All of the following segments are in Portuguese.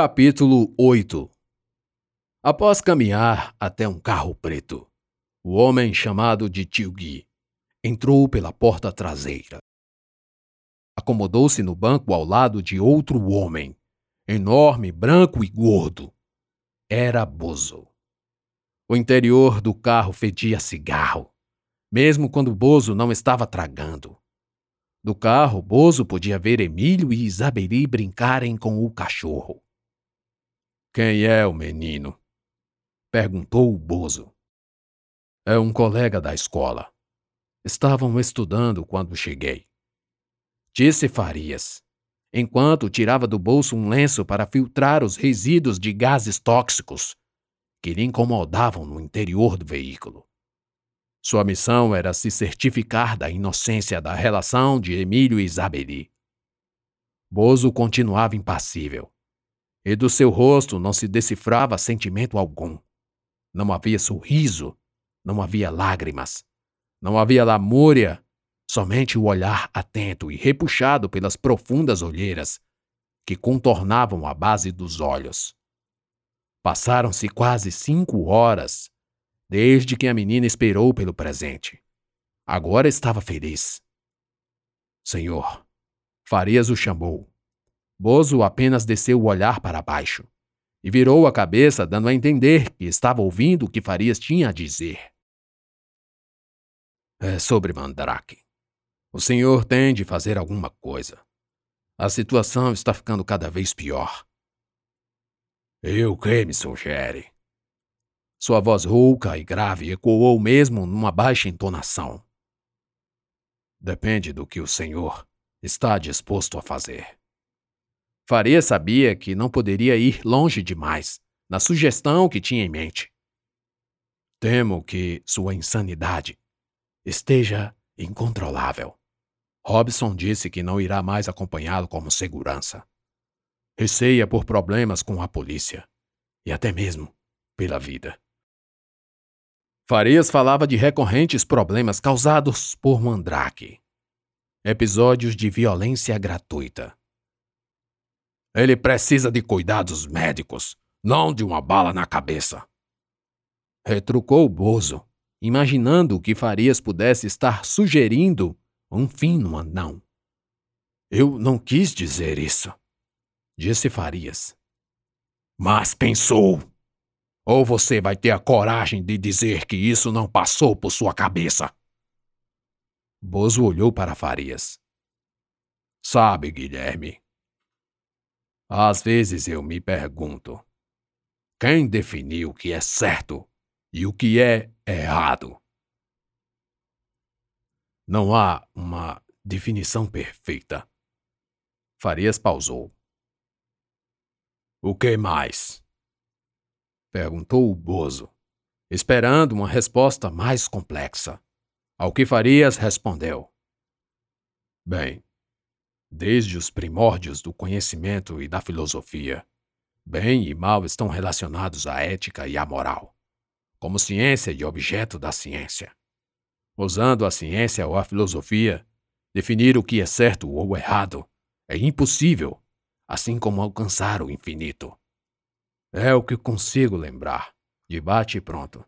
Capítulo 8 Após caminhar até um carro preto, o homem chamado de Tio Gui entrou pela porta traseira. Acomodou-se no banco ao lado de outro homem, enorme, branco e gordo. Era Bozo. O interior do carro fedia cigarro, mesmo quando Bozo não estava tragando. Do carro, Bozo podia ver Emílio e Isabeli brincarem com o cachorro. Quem é o menino? Perguntou o Bozo. É um colega da escola. Estavam estudando quando cheguei. Disse Farias, enquanto tirava do bolso um lenço para filtrar os resíduos de gases tóxicos que lhe incomodavam no interior do veículo. Sua missão era se certificar da inocência da relação de Emílio e Isabeli. Bozo continuava impassível, e do seu rosto não se decifrava sentimento algum. Não havia sorriso, não havia lágrimas, não havia lamúria, somente o olhar atento e repuxado pelas profundas olheiras que contornavam a base dos olhos. Passaram-se quase cinco horas desde que a menina esperou pelo presente. Agora estava feliz. Senhor, Farias o chamou. Bozo apenas desceu o olhar para baixo e virou a cabeça, dando a entender que estava ouvindo o que Farias tinha a dizer. É sobre Mandrake. O senhor tem de fazer alguma coisa. A situação está ficando cada vez pior. E o que me sugere? Sua voz rouca e grave ecoou mesmo numa baixa entonação. Depende do que o senhor está disposto a fazer. Faria sabia que não poderia ir longe demais na sugestão que tinha em mente. Temo que sua insanidade esteja incontrolável. Robson disse que não irá mais acompanhá-lo como segurança. Receia por problemas com a polícia e até mesmo pela vida. Farias falava de recorrentes problemas causados por Mandrake. Episódios de violência gratuita. Ele precisa de cuidados médicos, não de uma bala na cabeça. Retrucou Bozo, imaginando que Farias pudesse estar sugerindo um fim no anão. Eu não quis dizer isso, disse Farias. Mas pensou. Ou você vai ter a coragem de dizer que isso não passou por sua cabeça? Bozo olhou para Farias. Sabe, Guilherme, às vezes eu me pergunto: quem definiu o que é certo e o que é errado? Não há uma definição perfeita. Farias pausou. O que mais? Perguntou o Bozo, esperando uma resposta mais complexa. Ao que Farias respondeu: Bem, desde os primórdios do conhecimento e da filosofia, bem e mal estão relacionados à ética e à moral, como ciência e objeto da ciência. Usando a ciência ou a filosofia, definir o que é certo ou errado é impossível, assim como alcançar o infinito. É o que consigo lembrar. Debate pronto.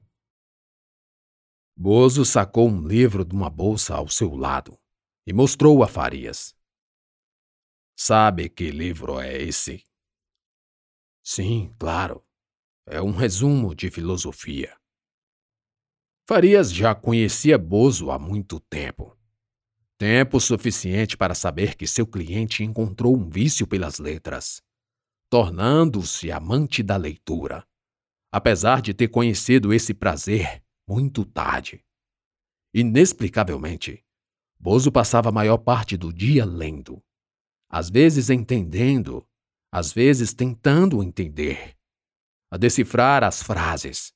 Bozo sacou um livro de uma bolsa ao seu lado e mostrou a Farias. Sabe que livro é esse? Sim, claro. É um resumo de filosofia. Farias já conhecia Bozo há muito tempo. Tempo suficiente para saber que seu cliente encontrou um vício pelas letras tornando-se amante da leitura, apesar de ter conhecido esse prazer muito tarde. Inexplicavelmente, Bozo passava a maior parte do dia lendo, às vezes entendendo, às vezes tentando entender, a decifrar as frases.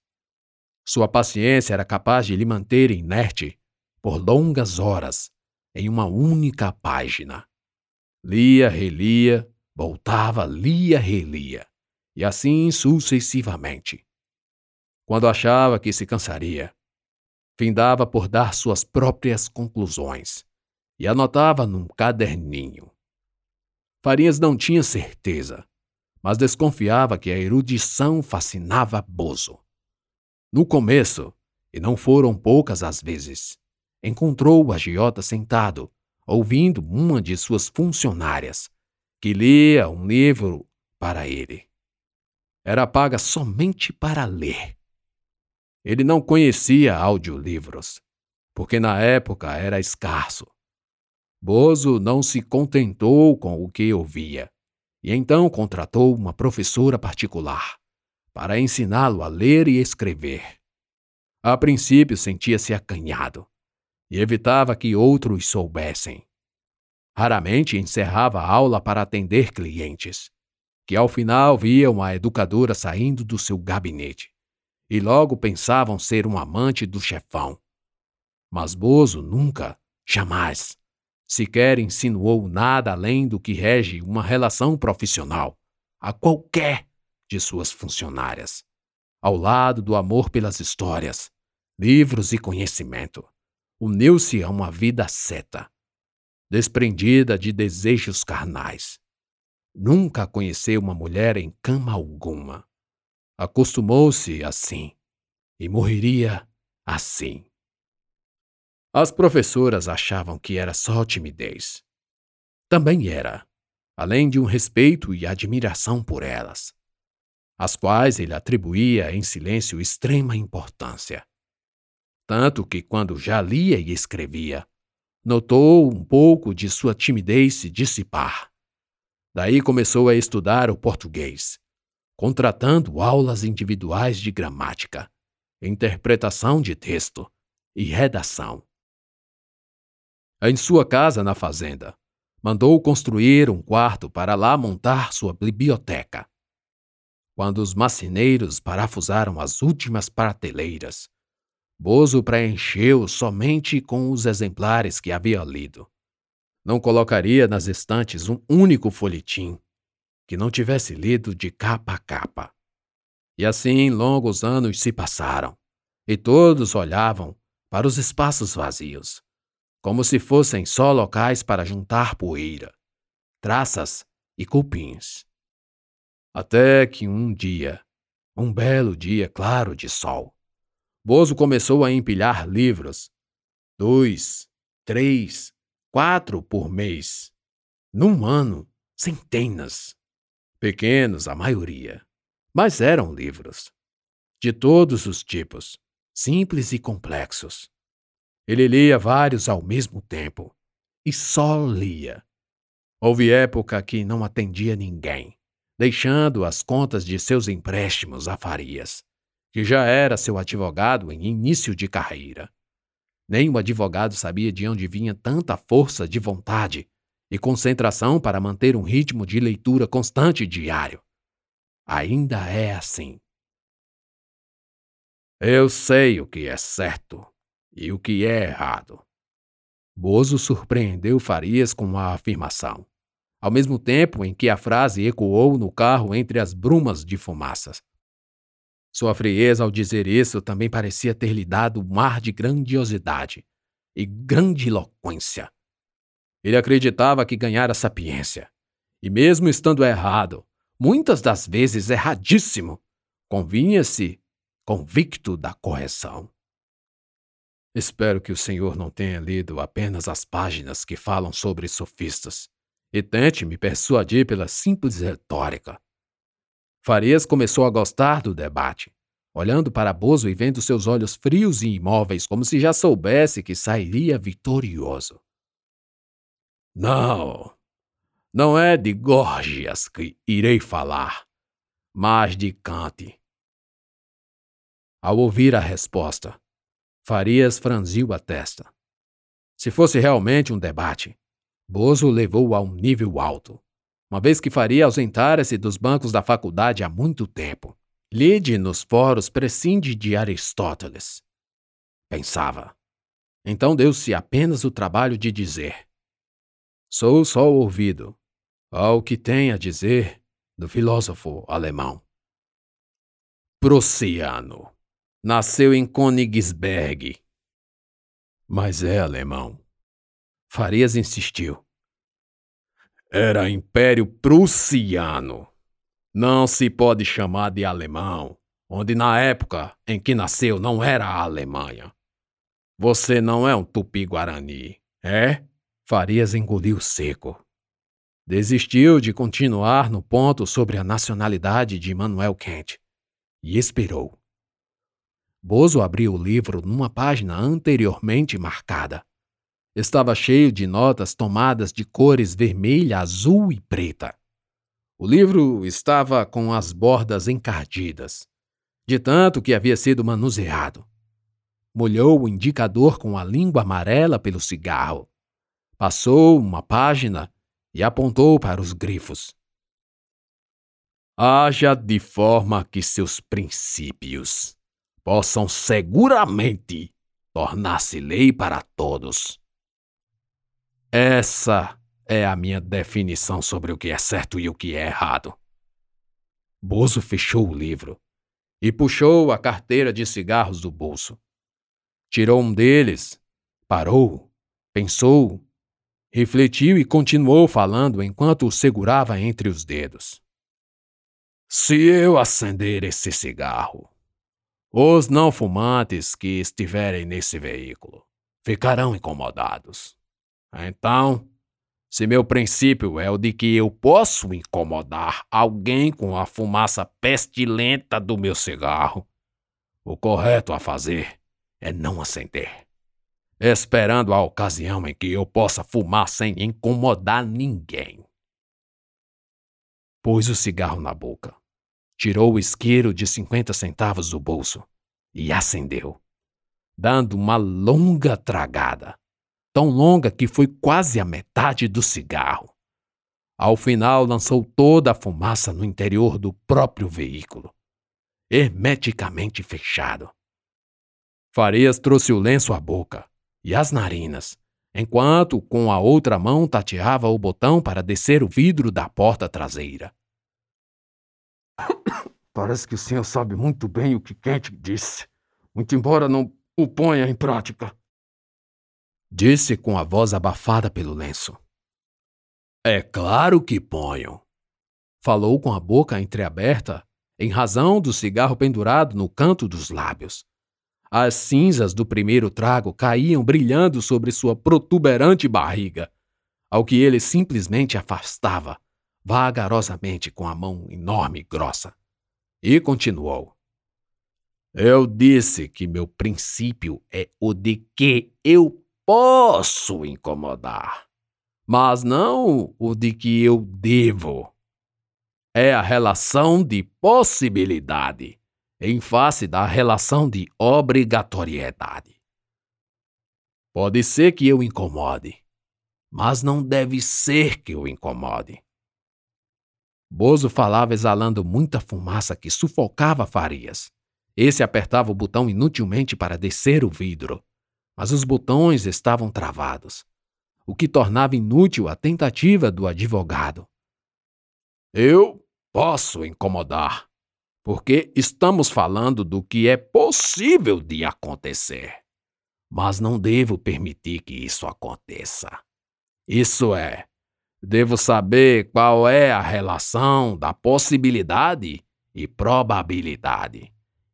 Sua paciência era capaz de lhe manter inerte por longas horas em uma única página. Lia, relia, voltava, lia, relia, e assim sucessivamente. Quando achava que se cansaria, findava por dar suas próprias conclusões e anotava num caderninho. Farias não tinha certeza, mas desconfiava que a erudição fascinava Bozo. No começo, e não foram poucas as vezes, encontrou o agiota sentado, ouvindo uma de suas funcionárias, que lia um livro para ele. Era paga somente para ler. Ele não conhecia audiolivros, porque na época era escasso. Bozo não se contentou com o que ouvia e então contratou uma professora particular para ensiná-lo a ler e escrever. A princípio sentia-se acanhado e evitava que outros soubessem. Raramente encerrava a aula para atender clientes, que ao final viam a educadora saindo do seu gabinete e logo pensavam ser um amante do chefão. Mas Bozo nunca, jamais, sequer insinuou nada além do que rege uma relação profissional a qualquer de suas funcionárias, ao lado do amor pelas histórias, livros e conhecimento. Uniu-se a uma vida seta, desprendida de desejos carnais. Nunca conheceu uma mulher em cama alguma. Acostumou-se assim e morreria assim. As professoras achavam que era só timidez. Também era, além de um respeito e admiração por elas, às quais ele atribuía em silêncio extrema importância. Tanto que, quando já lia e escrevia, notou um pouco de sua timidez se dissipar. Daí começou a estudar o português, contratando aulas individuais de gramática, interpretação de texto e redação em sua casa na fazenda. Mandou construir um quarto para lá montar sua biblioteca. Quando os macineiros parafusaram as últimas prateleiras, Bozo preencheu somente com os exemplares que havia lido. Não colocaria nas estantes um único folhetim que não tivesse lido de capa a capa. E assim longos anos se passaram, e todos olhavam para os espaços vazios, como se fossem só locais para juntar poeira, traças e cupins. Até que um dia, um belo dia claro de sol, Bozo começou a empilhar livros, dois, três, quatro por mês. Num ano, centenas. Pequenos, a maioria, mas eram livros. De todos os tipos, simples e complexos. Ele lia vários ao mesmo tempo. E só lia. Houve época que não atendia ninguém, deixando as contas de seus empréstimos a Farias, que já era seu advogado em início de carreira. Nenhum advogado sabia de onde vinha tanta força de vontade e concentração para manter um ritmo de leitura constante diário. Ainda é assim. Eu sei o que é certo, e o que é errado. Bozo surpreendeu Farias com a afirmação, ao mesmo tempo em que a frase ecoou no carro entre as brumas de fumaças. Sua frieza ao dizer isso também parecia ter lhe dado um ar de grandiosidade e grandiloquência. Ele acreditava que ganhara sapiência, e mesmo estando errado, muitas das vezes erradíssimo, convinha-se convicto da correção. Espero que o senhor não tenha lido apenas as páginas que falam sobre sofistas e tente me persuadir pela simples retórica. Farias começou a gostar do debate, olhando para Bozo e vendo seus olhos frios e imóveis como se já soubesse que sairia vitorioso. Não, não é de Gorgias que irei falar, mas de Kant. Ao ouvir a resposta, Farias franziu a testa. Se fosse realmente um debate, Bozo levou a um nível alto, uma vez que Faria ausentara-se dos bancos da faculdade há muito tempo. Lide nos fóruns prescinde de Aristóteles. Pensava. Então deu-se apenas o trabalho de dizer: Sou só ouvido ao que tem a dizer do filósofo alemão. Prussiano. Nasceu em Königsberg. Mas é alemão. Farias insistiu. Era Império Prussiano. Não se pode chamar de alemão, onde na época em que nasceu não era a Alemanha. Você não é um tupi-guarani, é? Farias engoliu seco. Desistiu de continuar no ponto sobre a nacionalidade de Manuel Kent e esperou. Bozo abriu o livro numa página anteriormente marcada. Estava cheio de notas tomadas de cores vermelha, azul e preta. O livro estava com as bordas encardidas, de tanto que havia sido manuseado. Molhou o indicador com a língua amarela pelo cigarro. Passou uma página e apontou para os grifos. Haja de forma que seus princípios possam seguramente tornar-se lei para todos. Essa é a minha definição sobre o que é certo e o que é errado. Bozo fechou o livro e puxou a carteira de cigarros do bolso. Tirou um deles, parou, pensou Refletiu e continuou falando enquanto o segurava entre os dedos. Se eu acender esse cigarro, os não fumantes que estiverem nesse veículo ficarão incomodados. Então, se meu princípio é o de que eu posso incomodar alguém com a fumaça pestilenta do meu cigarro, o correto a fazer é não acender esperando a ocasião em que eu possa fumar sem incomodar ninguém. Pôs o cigarro na boca, tirou o isqueiro de 50 centavos do bolso e acendeu, dando uma longa tragada, tão longa que foi quase a metade do cigarro. Ao final, lançou toda a fumaça no interior do próprio veículo, hermeticamente fechado. Farias trouxe o lenço à boca e as narinas, enquanto com a outra mão tateava o botão para descer o vidro da porta traseira. Parece que o senhor sabe muito bem o que Kent disse, muito embora não o ponha em prática. Disse com a voz abafada pelo lenço. É claro que ponho. Falou com a boca entreaberta, em razão do cigarro pendurado no canto dos lábios. As cinzas do primeiro trago caíam brilhando sobre sua protuberante barriga, ao que ele simplesmente afastava, vagarosamente com a mão enorme e grossa. E continuou. Eu disse que meu princípio é o de que eu posso incomodar, mas não o de que eu devo. É a relação de possibilidade em face da relação de obrigatoriedade. Pode ser que eu incomode, mas não deve ser que eu incomode. Bozo falava exalando muita fumaça que sufocava Farias. Esse apertava o botão inutilmente para descer o vidro, mas os botões estavam travados, o que tornava inútil a tentativa do advogado. Eu posso incomodar, porque estamos falando do que é possível de acontecer. Mas não devo permitir que isso aconteça. Isso é, devo saber qual é a relação da possibilidade e probabilidade.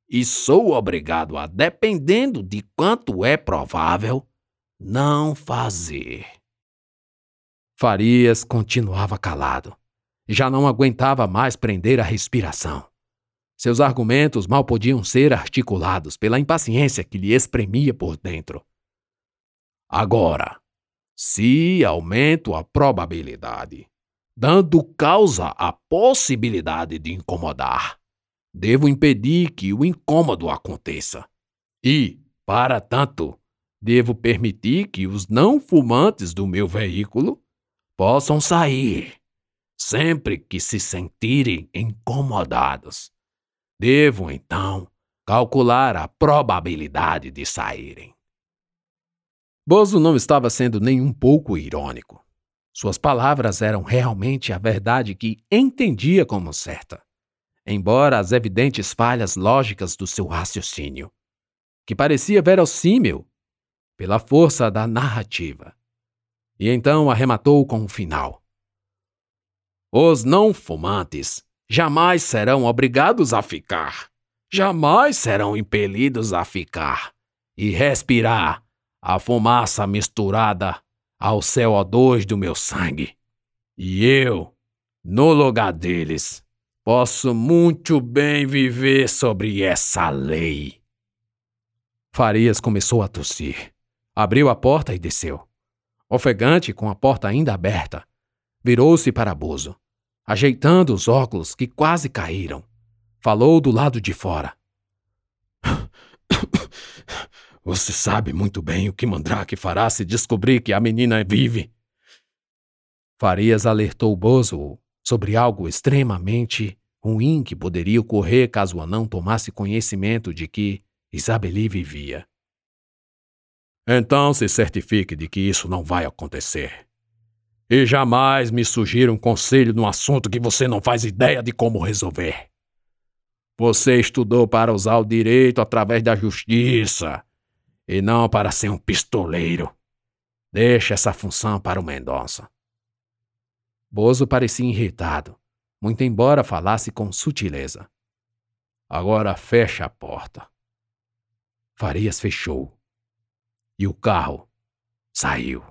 E sou obrigado a, dependendo de quanto é provável, não fazer. Farias continuava calado. Já não aguentava mais prender a respiração. Seus argumentos mal podiam ser articulados pela impaciência que lhe espremia por dentro. Agora, se aumento a probabilidade, dando causa à possibilidade de incomodar, devo impedir que o incômodo aconteça. E, para tanto, devo permitir que os não fumantes do meu veículo possam sair sempre que se sentirem incomodados Devo, então, calcular a probabilidade de saírem. Bozo não estava sendo nem um pouco irônico. Suas palavras eram realmente a verdade que entendia como certa, embora as evidentes falhas lógicas do seu raciocínio, que parecia verossímil pela força da narrativa. E então arrematou com o final. Os não fumantes jamais serão obrigados a ficar. Jamais serão impelidos a ficar e respirar a fumaça misturada ao CO2 do meu sangue. E eu, no lugar deles, posso muito bem viver sobre essa lei. Farias começou a tossir. Abriu a porta e desceu. Ofegante, com a porta ainda aberta, virou-se para Bozo, ajeitando os óculos que quase caíram. Falou do lado de fora. Você sabe muito bem o que Mandrake fará se descobrir que a menina vive. Farias alertou Bozo sobre algo extremamente ruim que poderia ocorrer caso o anão tomasse conhecimento de que Isabeli vivia. Então se certifique de que isso não vai acontecer. E jamais me sugira um conselho num assunto que você não faz ideia de como resolver. Você estudou para usar o direito através da justiça e não para ser um pistoleiro. Deixe essa função para o Mendonça. Bozo parecia irritado, muito embora falasse com sutileza. Agora fecha a porta. Farias fechou. E o carro saiu.